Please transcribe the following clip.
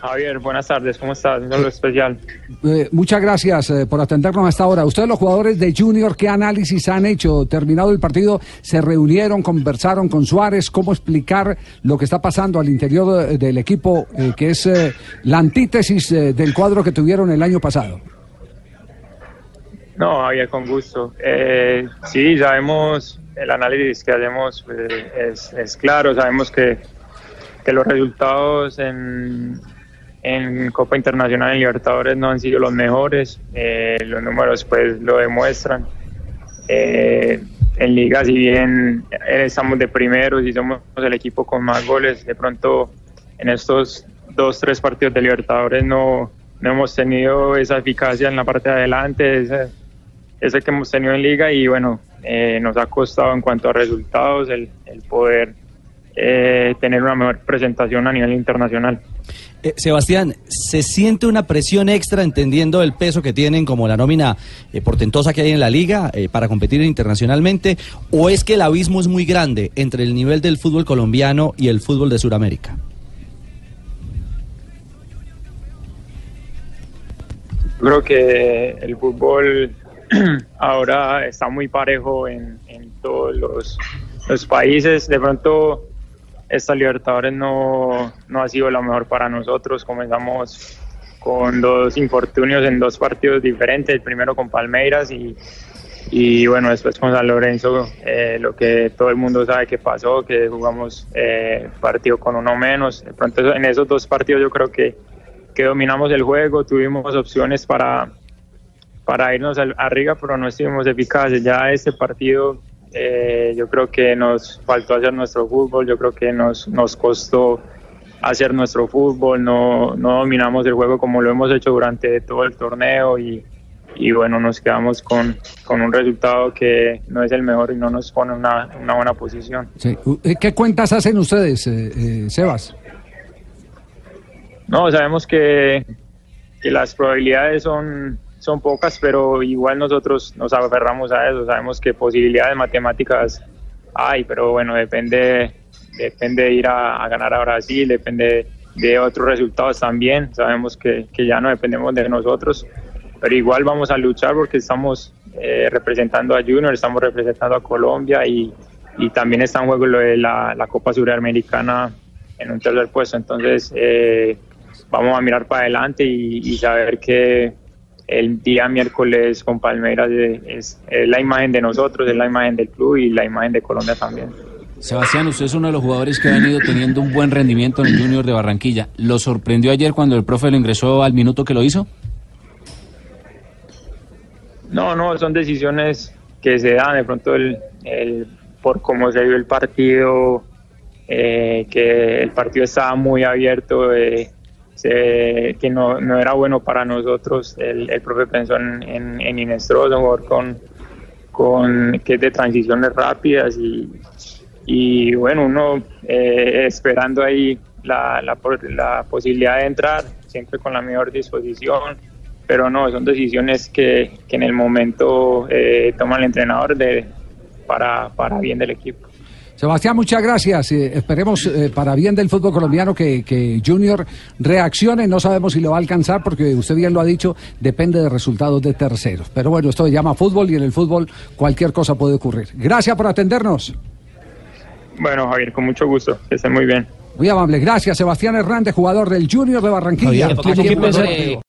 Javier, buenas tardes, ¿cómo estás? Un saludo especial. Eh, muchas gracias eh, por atendernos hasta ahora. Ustedes, los jugadores de Junior, ¿qué análisis han hecho? Terminado el partido, ¿se reunieron, conversaron con Suárez? ¿Cómo explicar lo que está pasando al interior eh, del equipo, eh, que es la antítesis del cuadro que tuvieron el año pasado? No, Javier, con gusto. Eh, sí, sabemos, el análisis que hacemos es, es claro, sabemos que, que los resultados en, en Copa Internacional y Libertadores no han sido los mejores, eh, los números pues lo demuestran. Eh, en Liga, si bien estamos de primeros y somos el equipo con más goles, de pronto en estos dos, tres partidos de Libertadores no, no hemos tenido esa eficacia en la parte de adelante, ese que hemos tenido en Liga y bueno, eh, nos ha costado en cuanto a resultados el, el poder eh, tener una mejor presentación a nivel internacional. Eh, Sebastián, ¿se siente una presión extra entendiendo el peso que tienen como la nómina eh, portentosa que hay en la liga eh, para competir internacionalmente? ¿O es que el abismo es muy grande entre el nivel del fútbol colombiano y el fútbol de Sudamérica? Creo que el fútbol ahora está muy parejo en, todos los, los países. De pronto, esta Libertadores no, no ha sido la mejor para nosotros. Comenzamos con dos infortunios en dos partidos diferentes. El primero con Palmeiras y, y bueno, después con San Lorenzo, eh, lo que todo el mundo sabe que pasó, que jugamos eh, partido con uno menos. De pronto, en esos dos partidos, yo creo que que dominamos el juego, tuvimos opciones para, para irnos al- arriba, pero no estuvimos eficaces. Ya este partido eh, yo creo que nos faltó hacer nuestro fútbol, yo creo que nos, nos costó hacer nuestro fútbol, no, no dominamos el juego como lo hemos hecho durante todo el torneo y, y bueno, nos quedamos con, con un resultado que no es el mejor y no nos pone en una, una buena posición. Sí. Eh, ¿Qué cuentas hacen ustedes, eh, eh, Sebas? No, sabemos que, que las probabilidades son, son pocas, pero igual nosotros nos aferramos a eso. Sabemos que posibilidades matemáticas hay, pero bueno, depende, depende de ir a, ganar a Brasil, depende de otros resultados también. Sabemos que, que ya no dependemos de nosotros, pero igual vamos a luchar porque estamos eh, representando a Junior, estamos representando a Colombia y, y también está en juego de la, la Copa Suramericana en un tercer puesto. Entonces, eh, vamos a mirar para adelante y, y saber que el día miércoles con Palmeiras es, es la imagen de nosotros, es la imagen del club y la imagen de Colombia también. Sebastián, usted es uno de los jugadores que ha venido teniendo un buen rendimiento en el Junior de Barranquilla. ¿Lo sorprendió ayer cuando el profe lo ingresó al minuto que lo hizo? No, no, son decisiones que se dan de pronto el, el- por cómo se dio el partido, eh, que el partido estaba muy abierto, eh, se- que no, no era bueno para nosotros. El, el profe pensó en, Inestrosa, un con, con, que es de transiciones rápidas y, y bueno, uno eh, esperando ahí la, la, la posibilidad de entrar, siempre con la mejor disposición, pero no, son decisiones que, que en el momento eh, toma el entrenador de, para, para bien del equipo. Sebastián, muchas gracias. Eh, esperemos eh, para bien del fútbol colombiano que, que Junior reaccione. No sabemos si lo va a alcanzar porque usted bien lo ha dicho, depende de resultados de terceros. Pero bueno, esto se llama fútbol y en el fútbol cualquier cosa puede ocurrir. Gracias por atendernos. Bueno, Javier, con mucho gusto, que estén muy bien. Muy amable. Gracias, Sebastián Hernández, jugador del Junior de Barranquilla. Javier,